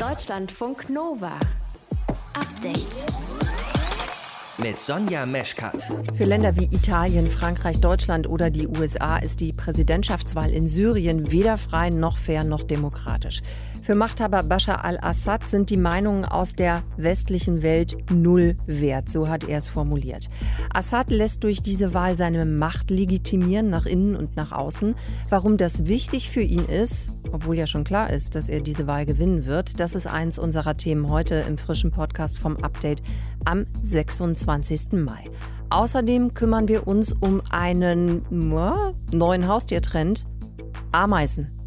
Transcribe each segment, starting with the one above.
Deutschlandfunk Nova. Update. Mit Sonja Meschkat. Für Länder wie Italien, Frankreich, Deutschland oder die USA ist die Präsidentschaftswahl in Syrien weder frei noch fair noch demokratisch. Für Machthaber Bashar al-Assad sind die Meinungen aus der westlichen Welt null wert, so hat er es formuliert. Assad lässt durch diese Wahl seine Macht legitimieren nach innen und nach außen. Warum das wichtig für ihn ist, obwohl ja schon klar ist, dass er diese Wahl gewinnen wird, das ist eins unserer Themen heute im frischen Podcast vom Update am 26. Mai. Außerdem kümmern wir uns um einen neuen Haustiertrend, Ameisen.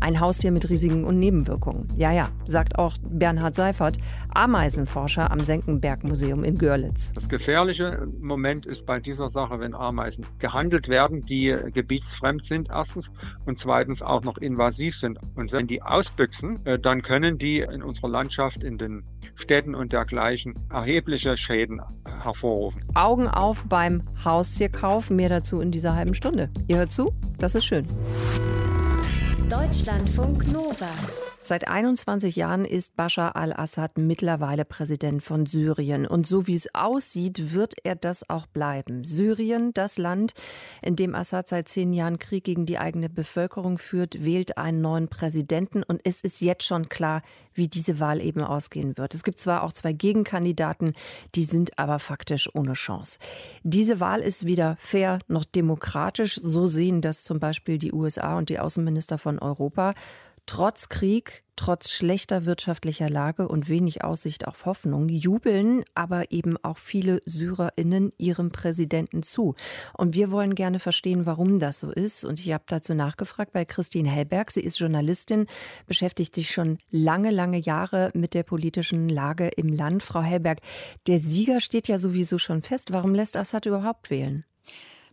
Ein Haustier mit Risiken und Nebenwirkungen. Ja, ja, sagt auch Bernhard Seifert, Ameisenforscher am Senckenberg-Museum in Görlitz. Das gefährliche Moment ist bei dieser Sache, wenn Ameisen gehandelt werden, die gebietsfremd sind, erstens, und zweitens auch noch invasiv sind. Und wenn die ausbüchsen, äh, dann können die in unserer Landschaft, in den Städten und dergleichen erhebliche Schäden hervorrufen. Augen auf beim Haustierkauf. Mehr dazu in dieser halben Stunde. Ihr hört zu? Das ist schön. Deutschlandfunk Nova. Seit 21 Jahren ist Bashar al-Assad mittlerweile Präsident von Syrien. Und so wie es aussieht, wird er das auch bleiben. Syrien, das Land, in dem Assad seit zehn Jahren Krieg gegen die eigene Bevölkerung führt, wählt einen neuen Präsidenten. Und es ist jetzt schon klar, wie diese Wahl eben ausgehen wird. Es gibt zwar auch zwei Gegenkandidaten, die sind aber faktisch ohne Chance. Diese Wahl ist weder fair noch demokratisch. So sehen das zum Beispiel die USA und die Außenminister von Europa. Trotz Krieg, trotz schlechter wirtschaftlicher Lage und wenig Aussicht auf Hoffnung jubeln aber eben auch viele Syrerinnen ihrem Präsidenten zu. Und wir wollen gerne verstehen, warum das so ist. Und ich habe dazu nachgefragt bei Christine Hellberg. Sie ist Journalistin, beschäftigt sich schon lange, lange Jahre mit der politischen Lage im Land. Frau Hellberg, der Sieger steht ja sowieso schon fest. Warum lässt Assad überhaupt wählen?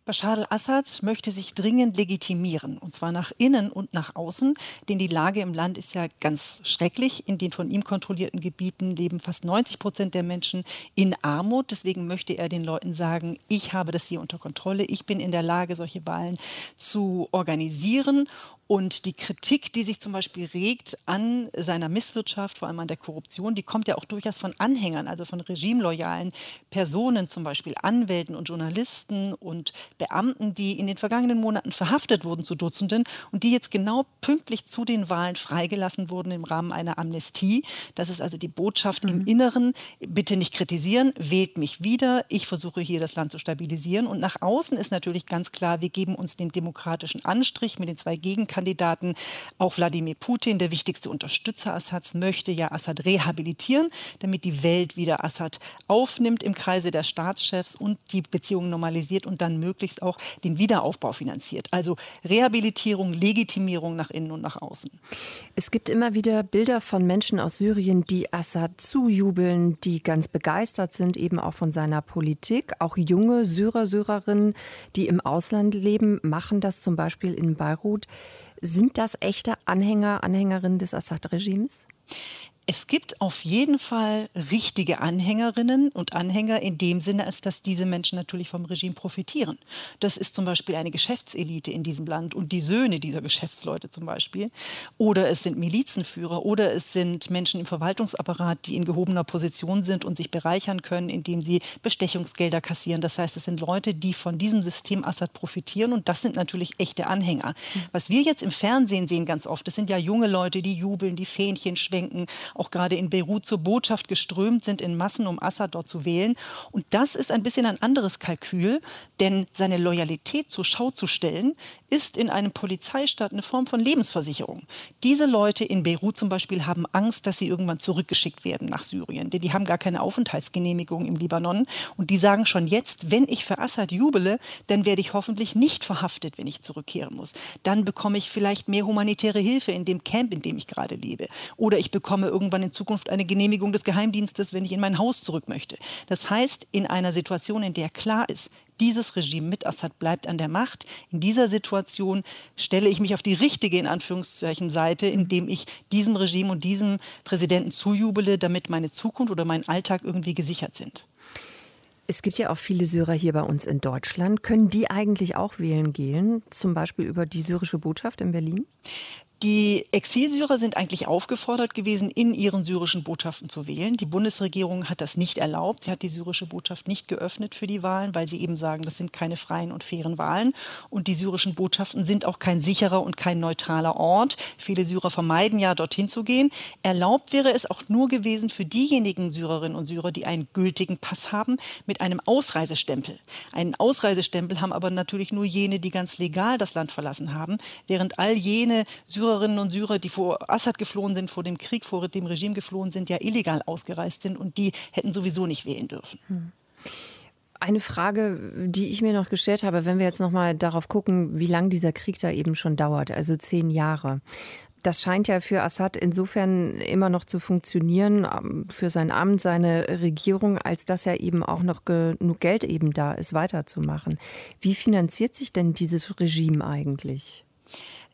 Bashar al-Assad möchte sich dringend legitimieren, und zwar nach innen und nach außen, denn die Lage im Land ist ja ganz schrecklich. In den von ihm kontrollierten Gebieten leben fast 90 Prozent der Menschen in Armut. Deswegen möchte er den Leuten sagen, ich habe das hier unter Kontrolle, ich bin in der Lage, solche Wahlen zu organisieren und die Kritik, die sich zum Beispiel regt an seiner Misswirtschaft, vor allem an der Korruption, die kommt ja auch durchaus von Anhängern, also von regimeloyalen Personen, zum Beispiel Anwälten und Journalisten und Beamten, die in den vergangenen Monaten verhaftet wurden zu Dutzenden und die jetzt genau pünktlich zu den Wahlen freigelassen wurden im Rahmen einer Amnestie. Das ist also die Botschaft mhm. im Inneren, bitte nicht kritisieren, wählt mich wieder, ich versuche hier das Land zu stabilisieren. Und nach außen ist natürlich ganz klar, wir geben uns den demokratischen Anstrich mit den zwei Gegenkandidaten Kandidaten. Auch Wladimir Putin, der wichtigste Unterstützer Assads, möchte ja Assad rehabilitieren, damit die Welt wieder Assad aufnimmt im Kreise der Staatschefs und die Beziehungen normalisiert und dann möglichst auch den Wiederaufbau finanziert. Also Rehabilitierung, Legitimierung nach innen und nach außen. Es gibt immer wieder Bilder von Menschen aus Syrien, die Assad zujubeln, die ganz begeistert sind, eben auch von seiner Politik. Auch junge Syrer, Syrerinnen, die im Ausland leben, machen das zum Beispiel in Beirut. Sind das echte Anhänger, Anhängerinnen des Assad-Regimes? Es gibt auf jeden Fall richtige Anhängerinnen und Anhänger in dem Sinne, als dass diese Menschen natürlich vom Regime profitieren. Das ist zum Beispiel eine Geschäftselite in diesem Land und die Söhne dieser Geschäftsleute zum Beispiel. Oder es sind Milizenführer oder es sind Menschen im Verwaltungsapparat, die in gehobener Position sind und sich bereichern können, indem sie Bestechungsgelder kassieren. Das heißt, es sind Leute, die von diesem System Assad profitieren und das sind natürlich echte Anhänger. Was wir jetzt im Fernsehen sehen ganz oft, das sind ja junge Leute, die jubeln, die Fähnchen schwenken auch gerade in Beirut zur Botschaft geströmt sind in Massen, um Assad dort zu wählen. Und das ist ein bisschen ein anderes Kalkül, denn seine Loyalität zur Schau zu stellen, ist in einem Polizeistaat eine Form von Lebensversicherung. Diese Leute in Beirut zum Beispiel haben Angst, dass sie irgendwann zurückgeschickt werden nach Syrien, denn die haben gar keine Aufenthaltsgenehmigung im Libanon. Und die sagen schon jetzt, wenn ich für Assad jubele, dann werde ich hoffentlich nicht verhaftet, wenn ich zurückkehren muss. Dann bekomme ich vielleicht mehr humanitäre Hilfe in dem Camp, in dem ich gerade lebe. Oder ich bekomme irgendwann irgendwann in Zukunft eine Genehmigung des Geheimdienstes, wenn ich in mein Haus zurück möchte. Das heißt, in einer Situation, in der klar ist, dieses Regime mit Assad bleibt an der Macht. In dieser Situation stelle ich mich auf die richtige, in Anführungszeichen, Seite, indem ich diesem Regime und diesem Präsidenten zujubele, damit meine Zukunft oder mein Alltag irgendwie gesichert sind. Es gibt ja auch viele Syrer hier bei uns in Deutschland. Können die eigentlich auch wählen gehen, zum Beispiel über die syrische Botschaft in Berlin? Die Exilsyrer sind eigentlich aufgefordert gewesen, in ihren syrischen Botschaften zu wählen. Die Bundesregierung hat das nicht erlaubt. Sie hat die syrische Botschaft nicht geöffnet für die Wahlen, weil sie eben sagen, das sind keine freien und fairen Wahlen. Und die syrischen Botschaften sind auch kein sicherer und kein neutraler Ort. Viele Syrer vermeiden ja, dorthin zu gehen. Erlaubt wäre es auch nur gewesen für diejenigen Syrerinnen und Syrer, die einen gültigen Pass haben, mit einem Ausreisestempel. Einen Ausreisestempel haben aber natürlich nur jene, die ganz legal das Land verlassen haben, während all jene Syrerinnen und Syrer, die vor Assad geflohen sind, vor dem Krieg, vor dem Regime geflohen sind, ja illegal ausgereist sind und die hätten sowieso nicht wählen dürfen. Hm. Eine Frage, die ich mir noch gestellt habe, wenn wir jetzt noch mal darauf gucken, wie lange dieser Krieg da eben schon dauert, also zehn Jahre. Das scheint ja für Assad insofern immer noch zu funktionieren, ähm, für sein Amt, seine Regierung, als dass ja eben auch noch genug Geld eben da ist, weiterzumachen. Wie finanziert sich denn dieses Regime eigentlich?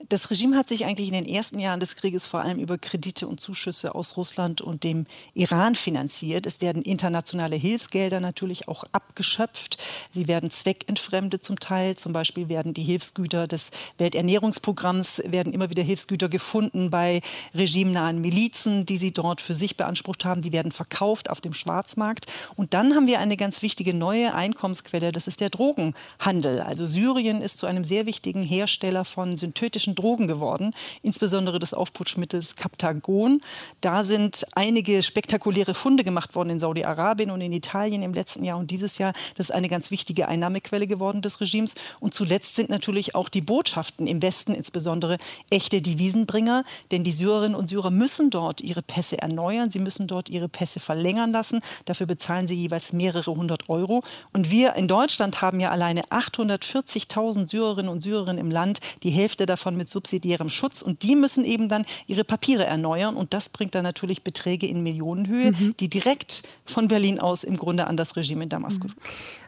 Das Regime hat sich eigentlich in den ersten Jahren des Krieges vor allem über Kredite und Zuschüsse aus Russland und dem Iran finanziert. Es werden internationale Hilfsgelder natürlich auch abgeschöpft. Sie werden zweckentfremdet zum Teil. Zum Beispiel werden die Hilfsgüter des Welternährungsprogramms, werden immer wieder Hilfsgüter gefunden bei regimenahen Milizen, die sie dort für sich beansprucht haben. Die werden verkauft auf dem Schwarzmarkt. Und dann haben wir eine ganz wichtige neue Einkommensquelle. Das ist der Drogenhandel. Also Syrien ist zu einem sehr wichtigen Hersteller von synthetischen synthetischen Drogen geworden, insbesondere des Aufputschmittels Captagon. Da sind einige spektakuläre Funde gemacht worden in Saudi-Arabien und in Italien im letzten Jahr und dieses Jahr. Das ist eine ganz wichtige Einnahmequelle geworden des Regimes. Und zuletzt sind natürlich auch die Botschaften im Westen insbesondere echte Devisenbringer, denn die Syrerinnen und Syrer müssen dort ihre Pässe erneuern, sie müssen dort ihre Pässe verlängern lassen. Dafür bezahlen sie jeweils mehrere hundert Euro. Und wir in Deutschland haben ja alleine 840.000 Syrerinnen und Syrer im Land, die Hälfte davon mit subsidiärem Schutz. Und die müssen eben dann ihre Papiere erneuern. Und das bringt dann natürlich Beträge in Millionenhöhe, mhm. die direkt von Berlin aus im Grunde an das Regime in Damaskus. Mhm.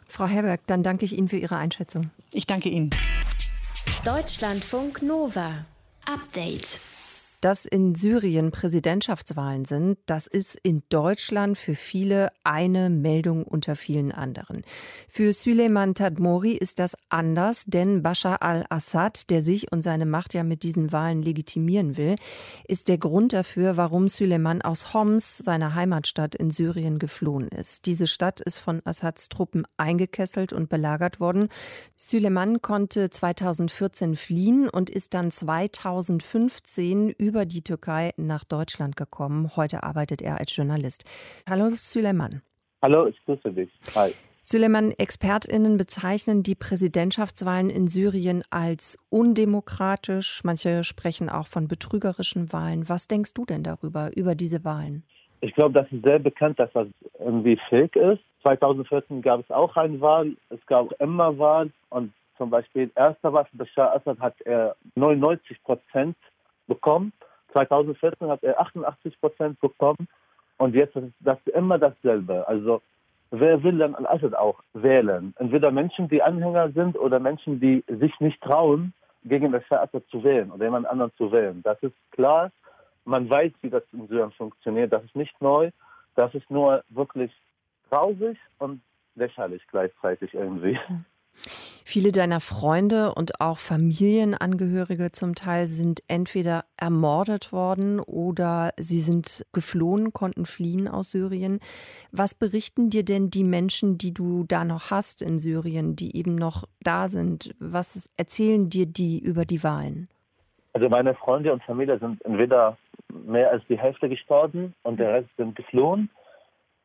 Frau Herberg, dann danke ich Ihnen für Ihre Einschätzung. Ich danke Ihnen. Deutschlandfunk Nova. Update dass in Syrien Präsidentschaftswahlen sind, das ist in Deutschland für viele eine Meldung unter vielen anderen. Für Süleyman Tadmori ist das anders, denn Bashar al-Assad, der sich und seine Macht ja mit diesen Wahlen legitimieren will, ist der Grund dafür, warum Süleyman aus Homs, seiner Heimatstadt in Syrien, geflohen ist. Diese Stadt ist von Assads Truppen eingekesselt und belagert worden. Süleyman konnte 2014 fliehen und ist dann 2015 über über die Türkei nach Deutschland gekommen. Heute arbeitet er als Journalist. Hallo Süleyman. Hallo, ich grüße dich. Hi. Süleyman, ExpertInnen bezeichnen die Präsidentschaftswahlen in Syrien als undemokratisch. Manche sprechen auch von betrügerischen Wahlen. Was denkst du denn darüber, über diese Wahlen? Ich glaube, das ist sehr bekannt, dass das irgendwie fake ist. 2014 gab es auch eine Wahl. Es gab immer Wahlen. Und zum Beispiel, erster Wahl Bashar Assad hat er 99 Prozent bekommen. 2014 hat er 88 Prozent bekommen und jetzt ist das immer dasselbe. Also wer will dann Al-Assad auch wählen? Entweder Menschen, die Anhänger sind oder Menschen, die sich nicht trauen, gegen Bashar Assad zu wählen oder jemand anderen zu wählen. Das ist klar. Man weiß, wie das in Syrien funktioniert. Das ist nicht neu. Das ist nur wirklich traurig und lächerlich gleichzeitig irgendwie. Viele deiner Freunde und auch Familienangehörige zum Teil sind entweder ermordet worden oder sie sind geflohen, konnten fliehen aus Syrien. Was berichten dir denn die Menschen, die du da noch hast in Syrien, die eben noch da sind? Was erzählen dir die über die Wahlen? Also meine Freunde und Familie sind entweder mehr als die Hälfte gestorben und der Rest sind geflohen.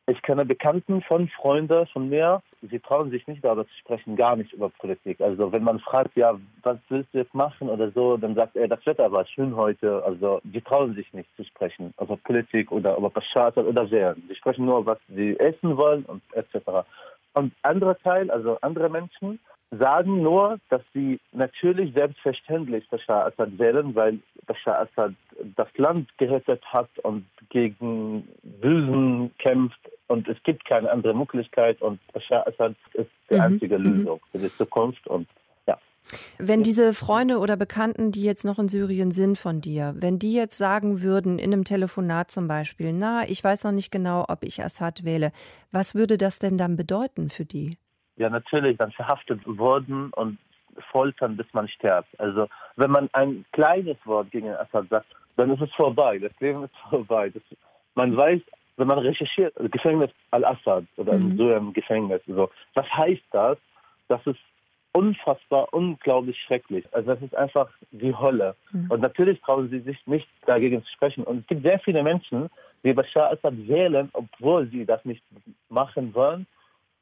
Ich kenne Bekannten von Freunden von mir, sie trauen sich nicht darüber zu sprechen, gar nicht über Politik. Also wenn man fragt, ja, was willst du jetzt machen oder so, dann sagt er, das Wetter war schön heute. Also die trauen sich nicht zu sprechen, also Politik oder über Bashar oder Wehren. Sie sprechen nur, was sie essen wollen und etc. Und andere Teil, also andere Menschen, sagen nur, dass sie natürlich selbstverständlich Bashar Assad wählen, weil Bashar Assad das Land gerettet hat und gegen Bösen kämpft und es gibt keine andere Möglichkeit und Bashar Assad ist die mhm. einzige mhm. Lösung für die Zukunft und ja. Wenn diese Freunde oder Bekannten, die jetzt noch in Syrien sind von dir, wenn die jetzt sagen würden, in einem Telefonat zum Beispiel, na, ich weiß noch nicht genau, ob ich Assad wähle, was würde das denn dann bedeuten für die? Ja, natürlich, dann verhaftet wurden und foltern, bis man stirbt. Also wenn man ein kleines Wort gegen Assad sagt, dann ist es vorbei. Das Leben ist vorbei. Das, man weiß, wenn man recherchiert, also Gefängnis Al-Assad oder mhm. so im Gefängnis, so, was heißt das? Das ist unfassbar, unglaublich schrecklich. Also das ist einfach die Hölle. Mhm. Und natürlich trauen sie sich nicht dagegen zu sprechen. Und es gibt sehr viele Menschen, die Bashar Assad wählen, obwohl sie das nicht machen wollen,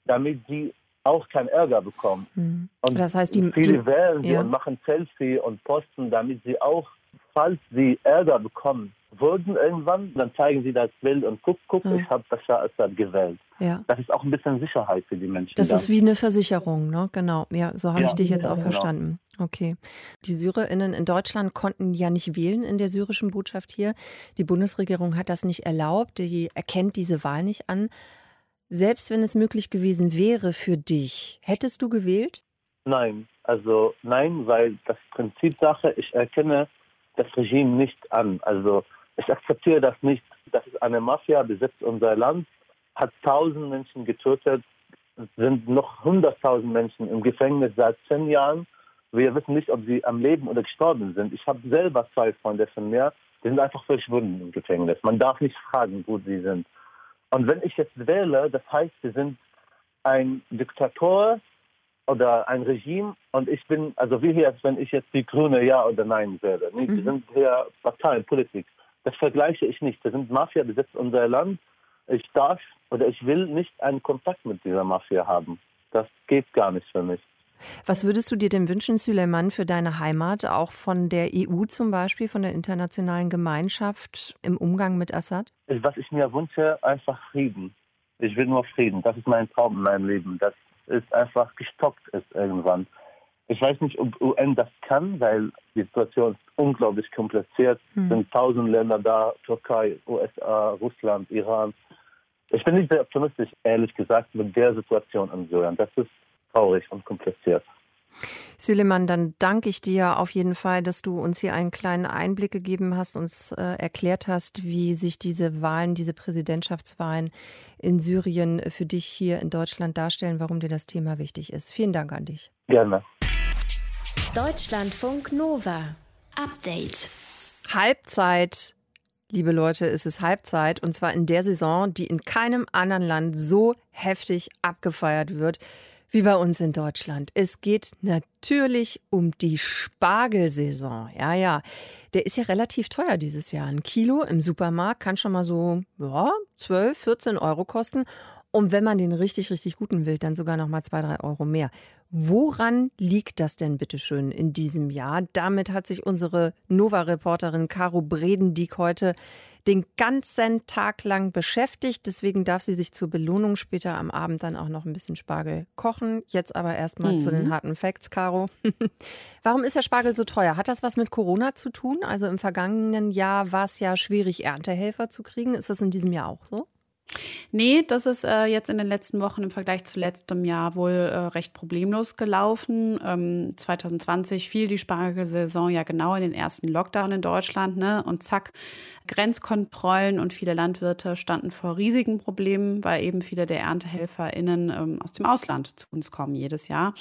damit sie auch keinen Ärger bekommen. Mhm. Und das heißt, die, viele die, wählen sie ja. und machen Selfie und posten, damit sie auch, falls sie Ärger bekommen würden irgendwann, dann zeigen sie das Bild und guck, guck, mhm. ich habe Bashar Assad gewählt. Ja. Das ist auch ein bisschen Sicherheit für die Menschen. Das da. ist wie eine Versicherung, ne? Genau. Ja, so habe ja. ich dich jetzt auch genau. verstanden. Okay. Die SyrerInnen in Deutschland konnten ja nicht wählen in der syrischen Botschaft hier. Die Bundesregierung hat das nicht erlaubt. Die erkennt diese Wahl nicht an. Selbst wenn es möglich gewesen wäre für dich, hättest du gewählt? Nein, also nein, weil das Prinzip Sache, ich erkenne das Regime nicht an. Also ich akzeptiere das nicht. Das ist eine Mafia, besitzt unser Land, hat tausend Menschen getötet, sind noch hunderttausend Menschen im Gefängnis seit zehn Jahren. Wir wissen nicht, ob sie am Leben oder gestorben sind. Ich habe selber zwei Freunde von mir, die sind einfach verschwunden im Gefängnis. Man darf nicht fragen, wo sie sind. Und wenn ich jetzt wähle, das heißt, wir sind ein Diktator oder ein Regime und ich bin, also wie jetzt, wenn ich jetzt die Grüne Ja oder Nein wähle. Nee, mhm. Wir sind hier Parteien, Politik. Das vergleiche ich nicht. Wir sind Mafia, besetzt unser Land. Ich darf oder ich will nicht einen Kontakt mit dieser Mafia haben. Das geht gar nicht für mich. Was würdest du dir denn wünschen, Süleyman, für deine Heimat, auch von der EU zum Beispiel, von der internationalen Gemeinschaft im Umgang mit Assad? Was ich mir wünsche, einfach Frieden. Ich will nur Frieden. Das ist mein Traum in meinem Leben. Das ist einfach gestockt ist irgendwann. Ich weiß nicht, ob UN das kann, weil die Situation ist unglaublich kompliziert. Es hm. sind tausend Länder da, Türkei, USA, Russland, Iran. Ich bin nicht sehr optimistisch, ehrlich gesagt, mit der Situation in Syrien. Das ist traurig und kompliziert. Süleyman, dann danke ich dir auf jeden Fall, dass du uns hier einen kleinen Einblick gegeben hast, uns äh, erklärt hast, wie sich diese Wahlen, diese Präsidentschaftswahlen in Syrien für dich hier in Deutschland darstellen, warum dir das Thema wichtig ist. Vielen Dank an dich. Gerne. Deutschlandfunk Nova. Update. Halbzeit. Liebe Leute, es ist Halbzeit und zwar in der Saison, die in keinem anderen Land so heftig abgefeiert wird wie bei uns in Deutschland. Es geht natürlich um die Spargelsaison. Ja, ja. Der ist ja relativ teuer dieses Jahr. Ein Kilo im Supermarkt kann schon mal so ja, 12, 14 Euro kosten. Und wenn man den richtig, richtig guten will, dann sogar noch mal zwei, drei Euro mehr. Woran liegt das denn bitteschön in diesem Jahr? Damit hat sich unsere Nova-Reporterin Caro Bredendieck heute den ganzen Tag lang beschäftigt. Deswegen darf sie sich zur Belohnung später am Abend dann auch noch ein bisschen Spargel kochen. Jetzt aber erstmal mhm. zu den mhm. harten Facts, Caro. Warum ist der Spargel so teuer? Hat das was mit Corona zu tun? Also im vergangenen Jahr war es ja schwierig, Erntehelfer zu kriegen. Ist das in diesem Jahr auch so? Nee, das ist äh, jetzt in den letzten Wochen im Vergleich zu letztem Jahr wohl äh, recht problemlos gelaufen. Ähm, 2020 fiel die Spargelsaison ja genau in den ersten Lockdown in Deutschland. Ne? Und zack, Grenzkontrollen und viele Landwirte standen vor riesigen Problemen, weil eben viele der ErntehelferInnen ähm, aus dem Ausland zu uns kommen jedes Jahr.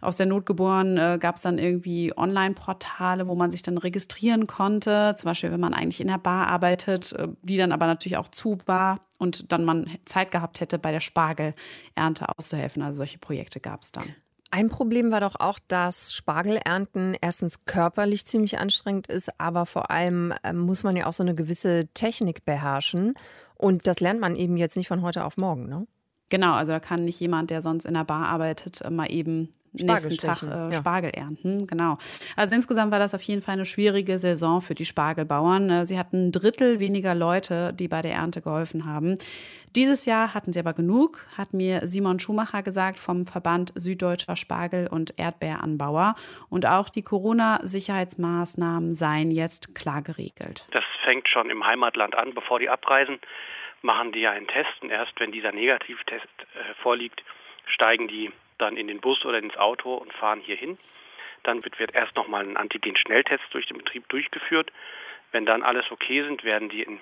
Aus der Not geboren äh, gab es dann irgendwie Online-Portale, wo man sich dann registrieren konnte. Zum Beispiel, wenn man eigentlich in der Bar arbeitet, äh, die dann aber natürlich auch zu war und dann man Zeit gehabt hätte, bei der Spargelernte auszuhelfen. Also solche Projekte gab es dann. Ein Problem war doch auch, dass Spargelernten erstens körperlich ziemlich anstrengend ist, aber vor allem ähm, muss man ja auch so eine gewisse Technik beherrschen. Und das lernt man eben jetzt nicht von heute auf morgen, ne? Genau, also da kann nicht jemand, der sonst in der Bar arbeitet, äh, mal eben nächsten Tag äh, ja. Spargel ernten. Genau. Also insgesamt war das auf jeden Fall eine schwierige Saison für die Spargelbauern. Äh, sie hatten ein Drittel weniger Leute, die bei der Ernte geholfen haben. Dieses Jahr hatten sie aber genug, hat mir Simon Schumacher gesagt vom Verband Süddeutscher Spargel- und Erdbeeranbauer. Und auch die Corona-Sicherheitsmaßnahmen seien jetzt klar geregelt. Das fängt schon im Heimatland an, bevor die abreisen machen die ja einen Test und erst wenn dieser Negativtest äh, vorliegt, steigen die dann in den Bus oder ins Auto und fahren hier hin. Dann wird, wird erst nochmal ein Antigen-Schnelltest durch den Betrieb durchgeführt. Wenn dann alles okay sind, werden die in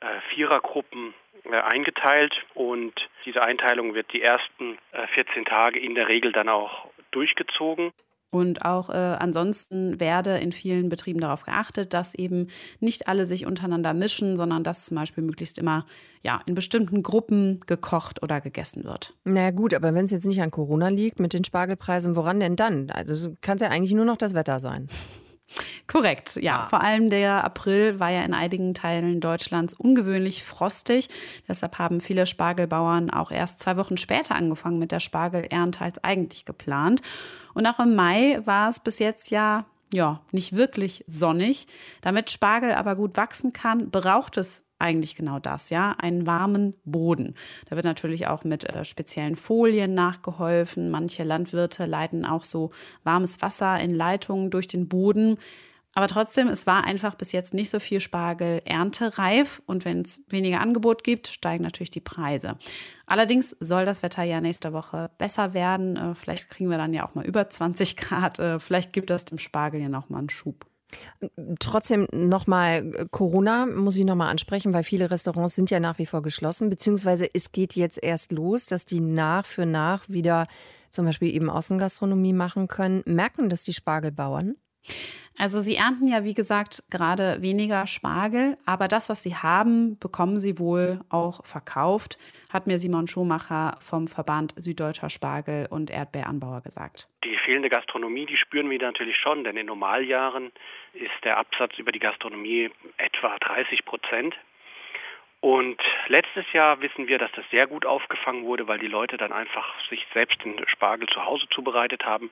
äh, Vierergruppen äh, eingeteilt und diese Einteilung wird die ersten äh, 14 Tage in der Regel dann auch durchgezogen. Und auch äh, ansonsten werde in vielen Betrieben darauf geachtet, dass eben nicht alle sich untereinander mischen, sondern dass zum Beispiel möglichst immer ja, in bestimmten Gruppen gekocht oder gegessen wird. Na naja, gut, aber wenn es jetzt nicht an Corona liegt mit den Spargelpreisen, woran denn dann? Also kann es ja eigentlich nur noch das Wetter sein. Korrekt, ja. Ah. Vor allem der April war ja in einigen Teilen Deutschlands ungewöhnlich frostig. Deshalb haben viele Spargelbauern auch erst zwei Wochen später angefangen mit der Spargelernte als eigentlich geplant. Und auch im Mai war es bis jetzt ja ja, nicht wirklich sonnig. Damit Spargel aber gut wachsen kann, braucht es eigentlich genau das, ja, einen warmen Boden. Da wird natürlich auch mit äh, speziellen Folien nachgeholfen. Manche Landwirte leiten auch so warmes Wasser in Leitungen durch den Boden. Aber trotzdem, es war einfach bis jetzt nicht so viel Spargel erntereif und wenn es weniger Angebot gibt, steigen natürlich die Preise. Allerdings soll das Wetter ja nächste Woche besser werden. Äh, vielleicht kriegen wir dann ja auch mal über 20 Grad. Äh, vielleicht gibt das dem Spargel ja noch mal einen Schub. Trotzdem nochmal Corona muss ich nochmal ansprechen, weil viele Restaurants sind ja nach wie vor geschlossen, beziehungsweise es geht jetzt erst los, dass die nach für nach wieder zum Beispiel eben Außengastronomie machen können. Merken das die Spargelbauern? Also sie ernten ja, wie gesagt, gerade weniger Spargel, aber das, was sie haben, bekommen sie wohl auch verkauft, hat mir Simon Schumacher vom Verband Süddeutscher Spargel- und Erdbeeranbauer gesagt. Die fehlende Gastronomie, die spüren wir natürlich schon, denn in Normaljahren ist der Absatz über die Gastronomie etwa 30 Prozent. Und letztes Jahr wissen wir, dass das sehr gut aufgefangen wurde, weil die Leute dann einfach sich selbst den Spargel zu Hause zubereitet haben.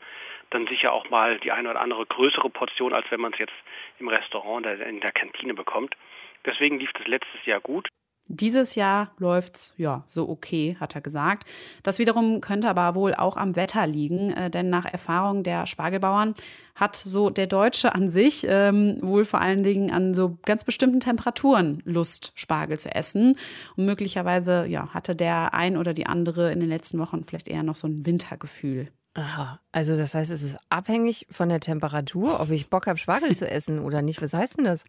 Dann sicher auch mal die eine oder andere größere Portion, als wenn man es jetzt im Restaurant oder in der Kantine bekommt. Deswegen lief das letztes Jahr gut. Dieses Jahr läuft's ja so okay, hat er gesagt. Das wiederum könnte aber wohl auch am Wetter liegen, äh, denn nach Erfahrung der Spargelbauern hat so der Deutsche an sich ähm, wohl vor allen Dingen an so ganz bestimmten Temperaturen Lust, Spargel zu essen. Und möglicherweise ja, hatte der ein oder die andere in den letzten Wochen vielleicht eher noch so ein Wintergefühl. Aha, also das heißt, es ist abhängig von der Temperatur, ob ich Bock habe, Spargel zu essen oder nicht. Was heißt denn das?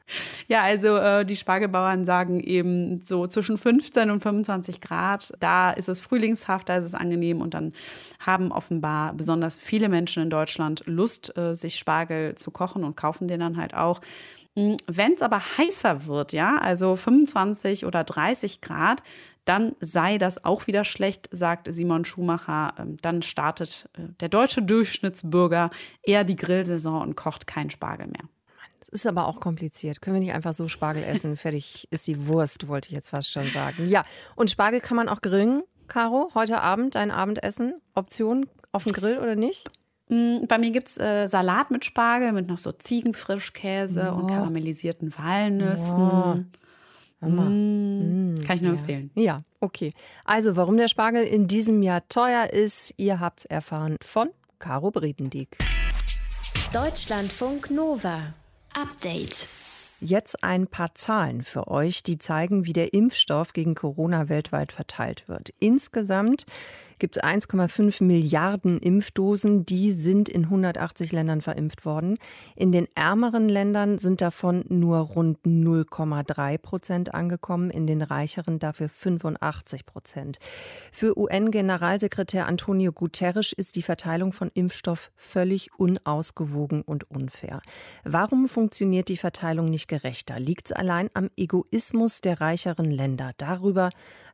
Ja, also äh, die Spargelbauern sagen eben so zwischen 15 und 25 Grad. Da ist es frühlingshaft, da ist es angenehm und dann haben offenbar besonders viele Menschen in Deutschland Lust, äh, sich Spargel zu kochen und kaufen den dann halt auch. Hm, Wenn es aber heißer wird, ja, also 25 oder 30 Grad, dann sei das auch wieder schlecht, sagt Simon Schumacher. Ähm, dann startet äh, der deutsche Durchschnittsbürger eher die Grillsaison und kocht keinen Spargel mehr. Das ist aber auch kompliziert. Können wir nicht einfach so Spargel essen? Fertig ist die Wurst, wollte ich jetzt fast schon sagen. Ja, und Spargel kann man auch grillen, Caro. Heute Abend dein Abendessen. Option auf dem Grill oder nicht? Mm, bei mir gibt es äh, Salat mit Spargel, mit noch so Ziegenfrischkäse oh. und karamellisierten Walnüssen. Oh. Mama. Mm, kann ich nur ja. empfehlen. Ja, okay. Also, warum der Spargel in diesem Jahr teuer ist, ihr habt es erfahren von Caro Bredendieck. Deutschlandfunk Nova. Update. Jetzt ein paar Zahlen für euch, die zeigen, wie der Impfstoff gegen Corona weltweit verteilt wird. Insgesamt gibt es 1,5 Milliarden Impfdosen. Die sind in 180 Ländern verimpft worden. In den ärmeren Ländern sind davon nur rund 0,3 Prozent angekommen, in den reicheren dafür 85 Prozent. Für UN-Generalsekretär Antonio Guterres ist die Verteilung von Impfstoff völlig unausgewogen und unfair. Warum funktioniert die Verteilung nicht gerechter? Liegt es allein am Egoismus der reicheren Länder? Darüber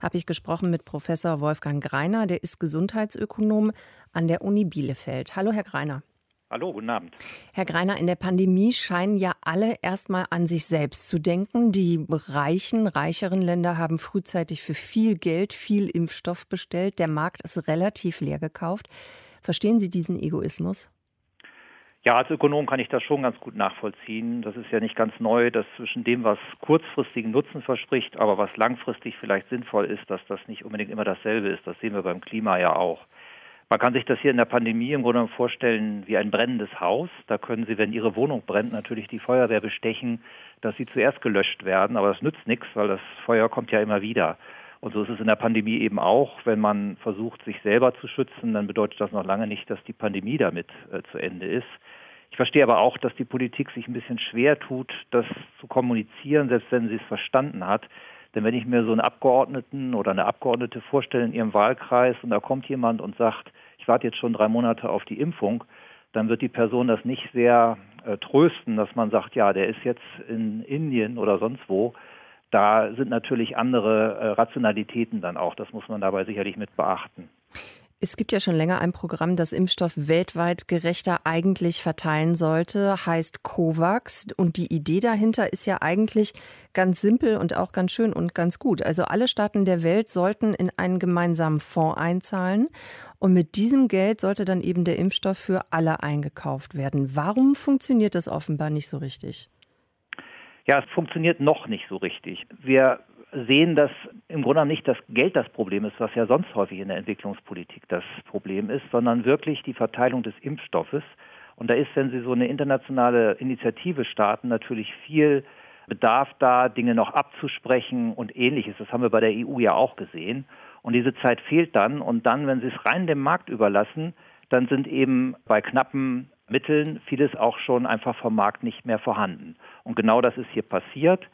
habe ich gesprochen mit Professor Wolfgang Greiner, der ist Gesundheitsökonom an der Uni Bielefeld. Hallo, Herr Greiner. Hallo, guten Abend. Herr Greiner, in der Pandemie scheinen ja alle erstmal an sich selbst zu denken. Die reichen, reicheren Länder haben frühzeitig für viel Geld viel Impfstoff bestellt. Der Markt ist relativ leer gekauft. Verstehen Sie diesen Egoismus? Ja, als Ökonom kann ich das schon ganz gut nachvollziehen. Das ist ja nicht ganz neu, dass zwischen dem, was kurzfristigen Nutzen verspricht, aber was langfristig vielleicht sinnvoll ist, dass das nicht unbedingt immer dasselbe ist. Das sehen wir beim Klima ja auch. Man kann sich das hier in der Pandemie im Grunde vorstellen wie ein brennendes Haus. Da können Sie, wenn Ihre Wohnung brennt, natürlich die Feuerwehr bestechen, dass sie zuerst gelöscht werden. Aber das nützt nichts, weil das Feuer kommt ja immer wieder. Und so ist es in der Pandemie eben auch. Wenn man versucht, sich selber zu schützen, dann bedeutet das noch lange nicht, dass die Pandemie damit äh, zu Ende ist. Ich verstehe aber auch, dass die Politik sich ein bisschen schwer tut, das zu kommunizieren, selbst wenn sie es verstanden hat. Denn wenn ich mir so einen Abgeordneten oder eine Abgeordnete vorstelle in ihrem Wahlkreis und da kommt jemand und sagt, ich warte jetzt schon drei Monate auf die Impfung, dann wird die Person das nicht sehr äh, trösten, dass man sagt, ja, der ist jetzt in Indien oder sonst wo. Da sind natürlich andere äh, Rationalitäten dann auch. Das muss man dabei sicherlich mit beachten. Es gibt ja schon länger ein Programm, das Impfstoff weltweit gerechter eigentlich verteilen sollte, heißt COVAX. Und die Idee dahinter ist ja eigentlich ganz simpel und auch ganz schön und ganz gut. Also alle Staaten der Welt sollten in einen gemeinsamen Fonds einzahlen. Und mit diesem Geld sollte dann eben der Impfstoff für alle eingekauft werden. Warum funktioniert das offenbar nicht so richtig? Ja, es funktioniert noch nicht so richtig. Wir sehen, dass im Grunde nicht das Geld das Problem ist, was ja sonst häufig in der Entwicklungspolitik das Problem ist, sondern wirklich die Verteilung des Impfstoffes. Und da ist, wenn Sie so eine internationale Initiative starten, natürlich viel Bedarf da, Dinge noch abzusprechen und ähnliches. Das haben wir bei der EU ja auch gesehen. Und diese Zeit fehlt dann. Und dann, wenn Sie es rein dem Markt überlassen, dann sind eben bei knappen Mitteln vieles auch schon einfach vom Markt nicht mehr vorhanden. Und genau das ist hier passiert.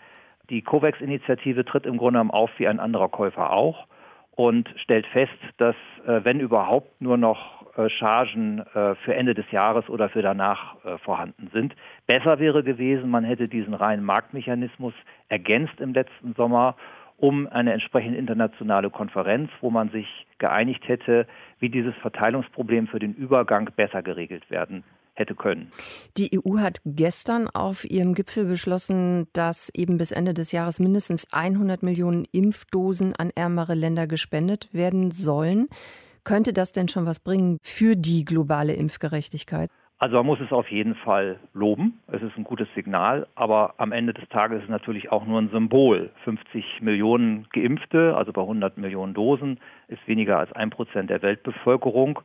Die COVAX-Initiative tritt im Grunde genommen auf wie ein anderer Käufer auch und stellt fest, dass äh, wenn überhaupt nur noch äh, Chargen äh, für Ende des Jahres oder für danach vorhanden sind. Besser wäre gewesen, man hätte diesen reinen Marktmechanismus ergänzt im letzten Sommer um eine entsprechende internationale Konferenz, wo man sich geeinigt hätte, wie dieses Verteilungsproblem für den Übergang besser geregelt werden hätte können. Die EU hat gestern auf ihrem Gipfel beschlossen, dass eben bis Ende des Jahres mindestens 100 Millionen Impfdosen an ärmere Länder gespendet werden sollen. Könnte das denn schon was bringen für die globale Impfgerechtigkeit? Also man muss es auf jeden Fall loben. Es ist ein gutes Signal, aber am Ende des Tages ist es natürlich auch nur ein Symbol. 50 Millionen Geimpfte, also bei 100 Millionen Dosen, ist weniger als ein Prozent der Weltbevölkerung.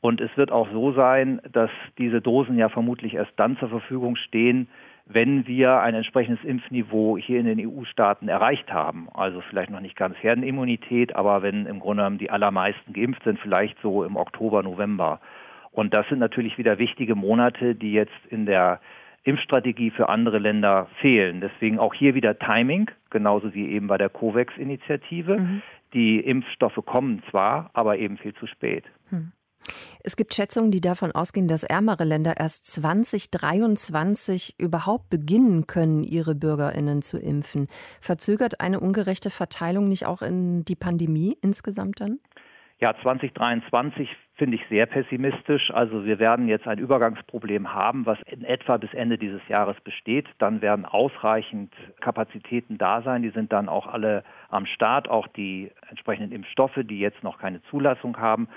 Und es wird auch so sein, dass diese Dosen ja vermutlich erst dann zur Verfügung stehen, wenn wir ein entsprechendes Impfniveau hier in den EU-Staaten erreicht haben. Also vielleicht noch nicht ganz Herdenimmunität, aber wenn im Grunde genommen die allermeisten geimpft sind, vielleicht so im Oktober, November. Und das sind natürlich wieder wichtige Monate, die jetzt in der Impfstrategie für andere Länder fehlen. Deswegen auch hier wieder Timing, genauso wie eben bei der COVAX-Initiative. Mhm. Die Impfstoffe kommen zwar, aber eben viel zu spät. Mhm. Es gibt Schätzungen, die davon ausgehen, dass ärmere Länder erst 2023 überhaupt beginnen können, ihre Bürgerinnen zu impfen. Verzögert eine ungerechte Verteilung nicht auch in die Pandemie insgesamt dann? Ja, 2023 finde ich sehr pessimistisch. Also wir werden jetzt ein Übergangsproblem haben, was in etwa bis Ende dieses Jahres besteht. Dann werden ausreichend Kapazitäten da sein. Die sind dann auch alle am Start, auch die entsprechenden Impfstoffe, die jetzt noch keine Zulassung haben.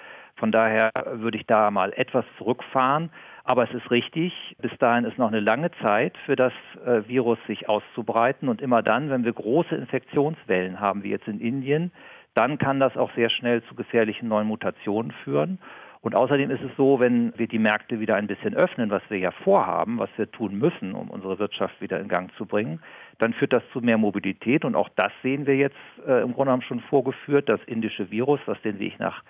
Von daher würde ich da mal etwas zurückfahren. Aber es ist richtig, bis dahin ist noch eine lange Zeit für das äh, Virus sich auszubreiten. Und immer dann, wenn wir große Infektionswellen haben, wie jetzt in Indien, dann kann das auch sehr schnell zu gefährlichen neuen Mutationen führen. Und außerdem ist es so, wenn wir die Märkte wieder ein bisschen öffnen, was wir ja vorhaben, was wir tun müssen, um unsere Wirtschaft wieder in Gang zu bringen, dann führt das zu mehr Mobilität. Und auch das sehen wir jetzt äh, im Grunde genommen schon vorgeführt. Das indische Virus, was den Weg nach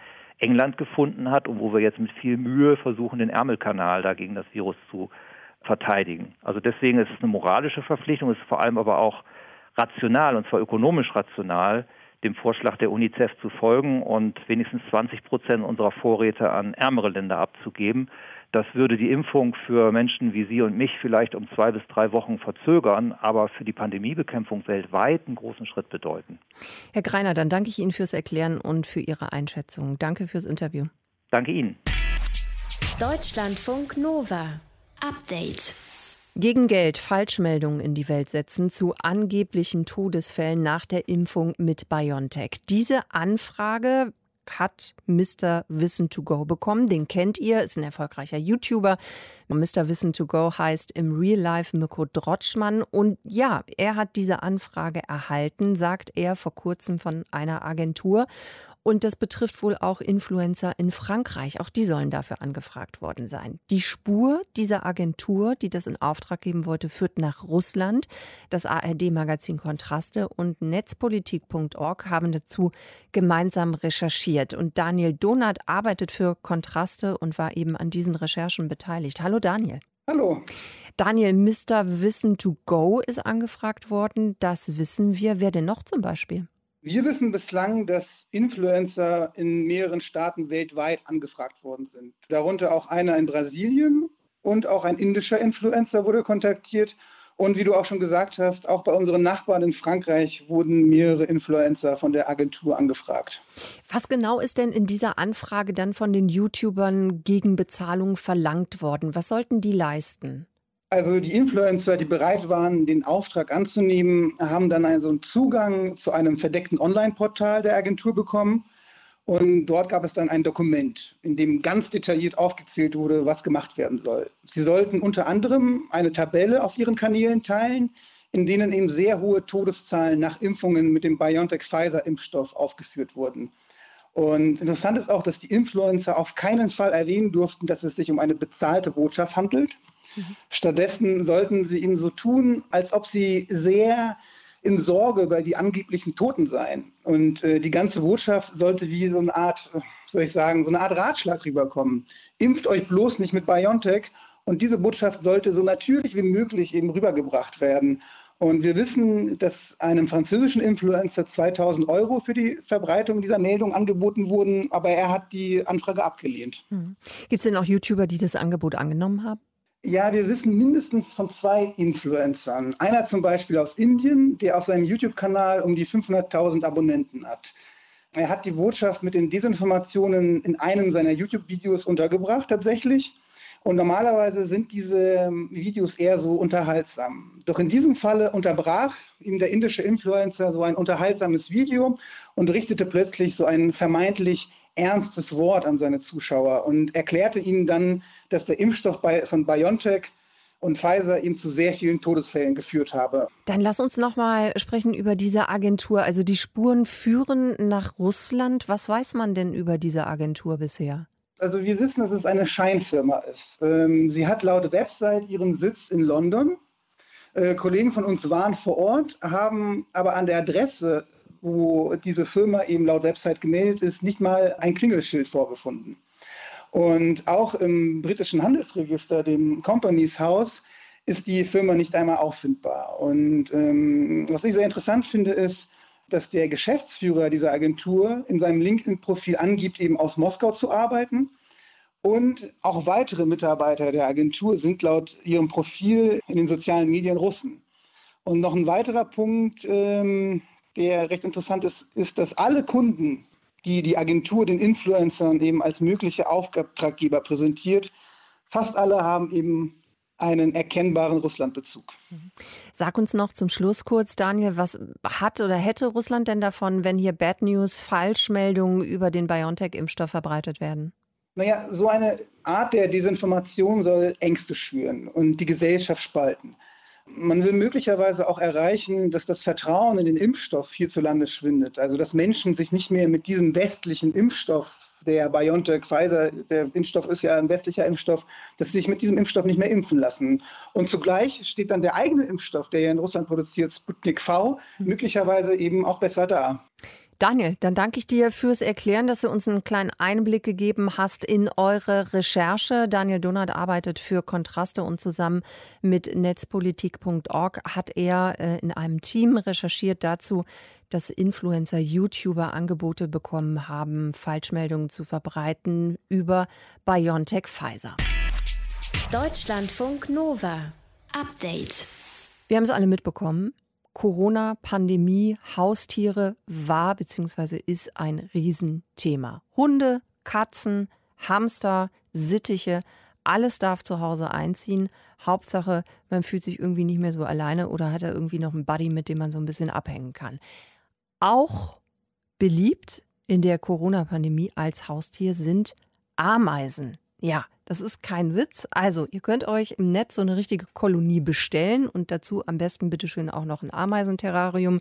England gefunden hat und wo wir jetzt mit viel Mühe versuchen, den Ärmelkanal dagegen das Virus zu verteidigen. Also deswegen ist es eine moralische Verpflichtung, es ist vor allem aber auch rational, und zwar ökonomisch rational, dem Vorschlag der UNICEF zu folgen und wenigstens 20 Prozent unserer Vorräte an ärmere Länder abzugeben. Das würde die Impfung für Menschen wie Sie und mich vielleicht um zwei bis drei Wochen verzögern, aber für die Pandemiebekämpfung weltweit einen großen Schritt bedeuten. Herr Greiner, dann danke ich Ihnen fürs Erklären und für Ihre Einschätzung. Danke fürs Interview. Danke Ihnen. Deutschlandfunk Nova. Update. Gegen Geld Falschmeldungen in die Welt setzen zu angeblichen Todesfällen nach der Impfung mit BioNTech. Diese Anfrage hat Mr. Wissen to Go bekommen. Den kennt ihr, ist ein erfolgreicher YouTuber. Mr. Wissen to Go heißt im Real Life Mirko Drotschmann. Und ja, er hat diese Anfrage erhalten, sagt er vor kurzem von einer Agentur. Und das betrifft wohl auch Influencer in Frankreich. Auch die sollen dafür angefragt worden sein. Die Spur dieser Agentur, die das in Auftrag geben wollte, führt nach Russland. Das ARD-Magazin Kontraste und Netzpolitik.org haben dazu gemeinsam recherchiert. Und Daniel Donat arbeitet für Kontraste und war eben an diesen Recherchen beteiligt. Hallo Daniel. Hallo. Daniel, Mr. Wissen to Go ist angefragt worden. Das wissen wir. Wer denn noch zum Beispiel? Wir wissen bislang, dass Influencer in mehreren Staaten weltweit angefragt worden sind. Darunter auch einer in Brasilien und auch ein indischer Influencer wurde kontaktiert. Und wie du auch schon gesagt hast, auch bei unseren Nachbarn in Frankreich wurden mehrere Influencer von der Agentur angefragt. Was genau ist denn in dieser Anfrage dann von den YouTubern gegen Bezahlung verlangt worden? Was sollten die leisten? Also die Influencer, die bereit waren, den Auftrag anzunehmen, haben dann also einen Zugang zu einem verdeckten Online-Portal der Agentur bekommen. Und dort gab es dann ein Dokument, in dem ganz detailliert aufgezählt wurde, was gemacht werden soll. Sie sollten unter anderem eine Tabelle auf ihren Kanälen teilen, in denen eben sehr hohe Todeszahlen nach Impfungen mit dem BioNTech-Pfizer-Impfstoff aufgeführt wurden. Und interessant ist auch, dass die Influencer auf keinen Fall erwähnen durften, dass es sich um eine bezahlte Botschaft handelt. Mhm. Stattdessen sollten sie ihm so tun, als ob sie sehr in Sorge über die angeblichen Toten seien. Und äh, die ganze Botschaft sollte wie so eine Art, soll ich sagen, so eine Art Ratschlag rüberkommen. Impft euch bloß nicht mit BioNTech. Und diese Botschaft sollte so natürlich wie möglich eben rübergebracht werden. Und wir wissen, dass einem französischen Influencer 2000 Euro für die Verbreitung dieser Meldung angeboten wurden, aber er hat die Anfrage abgelehnt. Hm. Gibt es denn auch YouTuber, die das Angebot angenommen haben? Ja, wir wissen mindestens von zwei Influencern. Einer zum Beispiel aus Indien, der auf seinem YouTube-Kanal um die 500.000 Abonnenten hat. Er hat die Botschaft mit den Desinformationen in einem seiner YouTube-Videos untergebracht, tatsächlich. Und normalerweise sind diese ähm, Videos eher so unterhaltsam. Doch in diesem Falle unterbrach ihm der indische Influencer so ein unterhaltsames Video und richtete plötzlich so ein vermeintlich ernstes Wort an seine Zuschauer und erklärte ihnen dann, dass der Impfstoff von BioNTech und Pfizer ihm zu sehr vielen Todesfällen geführt habe. Dann lass uns noch mal sprechen über diese Agentur. Also die Spuren führen nach Russland. Was weiß man denn über diese Agentur bisher? Also wir wissen, dass es eine Scheinfirma ist. Ähm, sie hat laut Website ihren Sitz in London. Äh, Kollegen von uns waren vor Ort, haben aber an der Adresse, wo diese Firma eben laut Website gemeldet ist, nicht mal ein Klingelschild vorgefunden. Und auch im britischen Handelsregister, dem Companies House, ist die Firma nicht einmal auffindbar. Und ähm, was ich sehr interessant finde, ist, dass der Geschäftsführer dieser Agentur in seinem LinkedIn-Profil angibt, eben aus Moskau zu arbeiten. Und auch weitere Mitarbeiter der Agentur sind laut ihrem Profil in den sozialen Medien Russen. Und noch ein weiterer Punkt, ähm, der recht interessant ist, ist, dass alle Kunden, die die Agentur den Influencern eben als mögliche Auftraggeber präsentiert, fast alle haben eben einen erkennbaren Russlandbezug. Sag uns noch zum Schluss kurz, Daniel, was hat oder hätte Russland denn davon, wenn hier Bad News, Falschmeldungen über den BioNTech-Impfstoff verbreitet werden? Naja, so eine Art der Desinformation soll Ängste schüren und die Gesellschaft spalten. Man will möglicherweise auch erreichen, dass das Vertrauen in den Impfstoff hierzulande schwindet. Also dass Menschen sich nicht mehr mit diesem westlichen Impfstoff der BioNTech, Pfizer, der Impfstoff ist ja ein westlicher Impfstoff, dass sie sich mit diesem Impfstoff nicht mehr impfen lassen. Und zugleich steht dann der eigene Impfstoff, der ja in Russland produziert, Sputnik V, möglicherweise eben auch besser da. Daniel, dann danke ich dir fürs Erklären, dass du uns einen kleinen Einblick gegeben hast in eure Recherche. Daniel Donat arbeitet für Kontraste und zusammen mit netzpolitik.org hat er äh, in einem Team recherchiert dazu, dass Influencer, YouTuber Angebote bekommen haben, Falschmeldungen zu verbreiten über BioNTech Pfizer. Deutschlandfunk Nova. Update. Wir haben es alle mitbekommen. Corona-Pandemie, Haustiere war bzw. ist ein Riesenthema. Hunde, Katzen, Hamster, Sittiche, alles darf zu Hause einziehen. Hauptsache, man fühlt sich irgendwie nicht mehr so alleine oder hat er irgendwie noch einen Buddy, mit dem man so ein bisschen abhängen kann. Auch beliebt in der Corona-Pandemie als Haustier sind Ameisen. Ja, das ist kein Witz. Also, ihr könnt euch im Netz so eine richtige Kolonie bestellen und dazu am besten bitteschön auch noch ein Ameisenterrarium,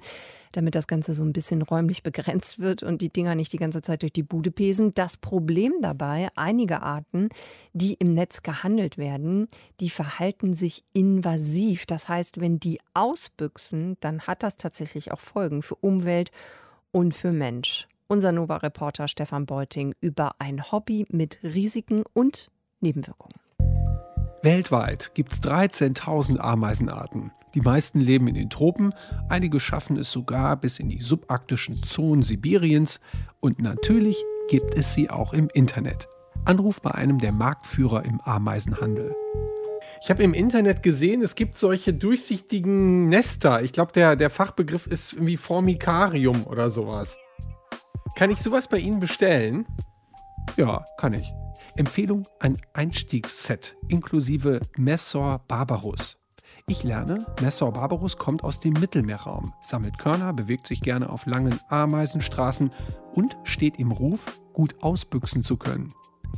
damit das Ganze so ein bisschen räumlich begrenzt wird und die Dinger nicht die ganze Zeit durch die Bude pesen. Das Problem dabei, einige Arten, die im Netz gehandelt werden, die verhalten sich invasiv. Das heißt, wenn die ausbüchsen, dann hat das tatsächlich auch Folgen für Umwelt und für Mensch. Unser Nova-Reporter Stefan Beuting über ein Hobby mit Risiken und Nebenwirkungen. Weltweit gibt es 13.000 Ameisenarten. Die meisten leben in den Tropen, einige schaffen es sogar bis in die subarktischen Zonen Sibiriens und natürlich gibt es sie auch im Internet. Anruf bei einem der Marktführer im Ameisenhandel. Ich habe im Internet gesehen, es gibt solche durchsichtigen Nester. Ich glaube, der, der Fachbegriff ist irgendwie Formicarium oder sowas. Kann ich sowas bei Ihnen bestellen? Ja, kann ich. Empfehlung: ein Einstiegsset inklusive Messor Barbarus. Ich lerne, Messor Barbarus kommt aus dem Mittelmeerraum, sammelt Körner, bewegt sich gerne auf langen Ameisenstraßen und steht im Ruf, gut ausbüchsen zu können.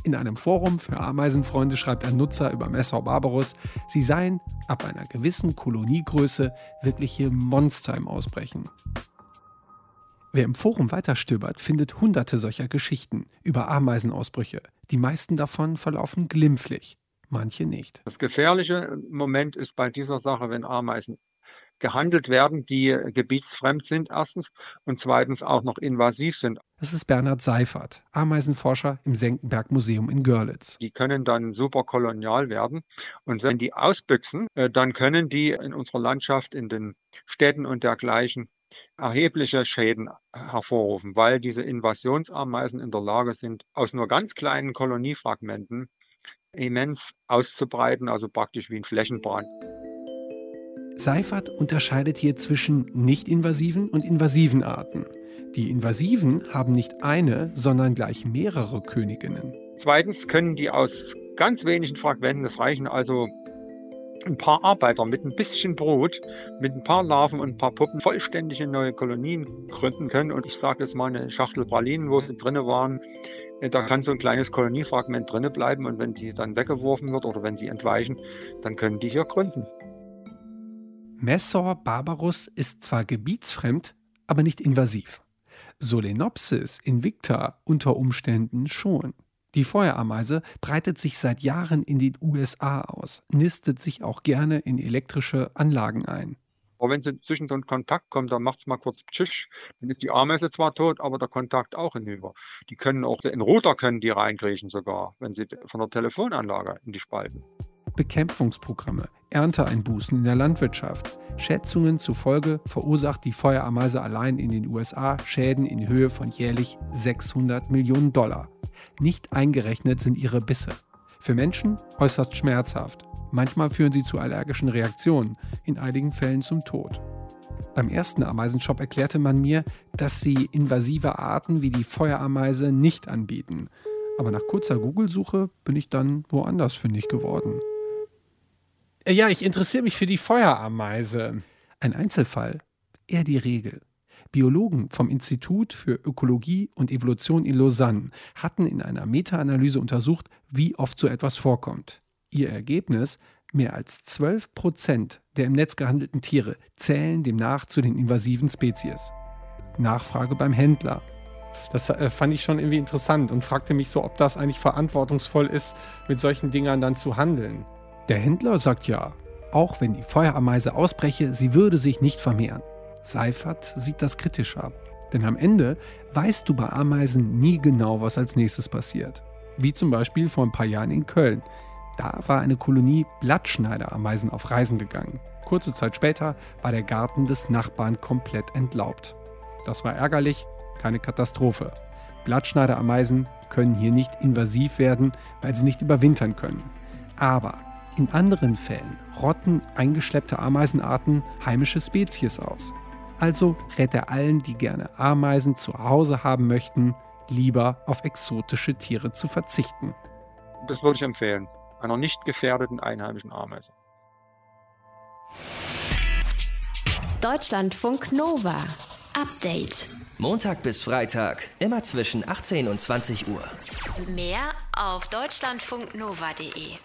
In einem Forum für Ameisenfreunde schreibt ein Nutzer über Messor Barbarus, sie seien ab einer gewissen Koloniegröße wirkliche Monster im Ausbrechen. Wer im Forum weiterstöbert, findet hunderte solcher Geschichten über Ameisenausbrüche. Die meisten davon verlaufen glimpflich, manche nicht. Das gefährliche Moment ist bei dieser Sache, wenn Ameisen gehandelt werden, die gebietsfremd sind, erstens, und zweitens auch noch invasiv sind. Das ist Bernhard Seifert, Ameisenforscher im Senckenberg Museum in Görlitz. Die können dann super kolonial werden. Und wenn die ausbüchsen, äh, dann können die in unserer Landschaft, in den Städten und dergleichen erhebliche Schäden hervorrufen, weil diese Invasionsameisen in der Lage sind, aus nur ganz kleinen Koloniefragmenten immens auszubreiten, also praktisch wie ein Flächenbrand. Seifert unterscheidet hier zwischen nicht-invasiven und invasiven Arten. Die invasiven haben nicht eine, sondern gleich mehrere Königinnen. Zweitens können die aus ganz wenigen Fragmenten, das reichen also ein paar Arbeiter mit ein bisschen Brot, mit ein paar Larven und ein paar Puppen vollständige neue Kolonien gründen können. Und ich sage jetzt mal eine Schachtel Pralinen, wo sie drinne waren, äh, da kann so ein kleines Koloniefragment drinne bleiben und wenn die dann weggeworfen wird oder wenn sie entweichen, dann können die hier gründen. Messor barbarus ist zwar gebietsfremd, aber nicht invasiv. Solenopsis invicta unter Umständen schon. Die Feuerameise breitet sich seit Jahren in den USA aus, nistet sich auch gerne in elektrische Anlagen ein. Aber wenn sie zwischen so einen Kontakt kommt, dann macht es mal kurz Pschisch, dann ist die Ameise zwar tot, aber der Kontakt auch hinüber. Die können auch, in Router können die reinkriechen sogar, wenn sie von der Telefonanlage in die Spalten. Bekämpfungsprogramme, Ernteeinbußen in der Landwirtschaft. Schätzungen zufolge verursacht die Feuerameise allein in den USA Schäden in Höhe von jährlich 600 Millionen Dollar. Nicht eingerechnet sind ihre Bisse. Für Menschen äußerst schmerzhaft. Manchmal führen sie zu allergischen Reaktionen, in einigen Fällen zum Tod. Beim ersten Ameisenshop erklärte man mir, dass sie invasive Arten wie die Feuerameise nicht anbieten. Aber nach kurzer Google-Suche bin ich dann woanders fündig geworden. Äh, ja, ich interessiere mich für die Feuerameise. Ein Einzelfall, eher die Regel. Biologen vom Institut für Ökologie und Evolution in Lausanne hatten in einer Meta-Analyse untersucht, wie oft so etwas vorkommt. Ihr Ergebnis, mehr als 12 Prozent der im Netz gehandelten Tiere zählen demnach zu den invasiven Spezies. Nachfrage beim Händler. Das äh, fand ich schon irgendwie interessant und fragte mich so, ob das eigentlich verantwortungsvoll ist, mit solchen Dingern dann zu handeln. Der Händler sagt ja, auch wenn die Feuerameise ausbreche, sie würde sich nicht vermehren. Seifert sieht das kritischer. Denn am Ende weißt du bei Ameisen nie genau, was als nächstes passiert. Wie zum Beispiel vor ein paar Jahren in Köln. Da war eine Kolonie Blattschneiderameisen auf Reisen gegangen. Kurze Zeit später war der Garten des Nachbarn komplett entlaubt. Das war ärgerlich, keine Katastrophe. Blattschneiderameisen können hier nicht invasiv werden, weil sie nicht überwintern können. Aber in anderen Fällen rotten eingeschleppte Ameisenarten heimische Spezies aus. Also rät er allen, die gerne Ameisen zu Hause haben möchten, lieber auf exotische Tiere zu verzichten. Das würde ich empfehlen. Einer nicht gefährdeten einheimischen Ameise. Deutschlandfunk Nova. Update. Montag bis Freitag, immer zwischen 18 und 20 Uhr. Mehr auf deutschlandfunknova.de.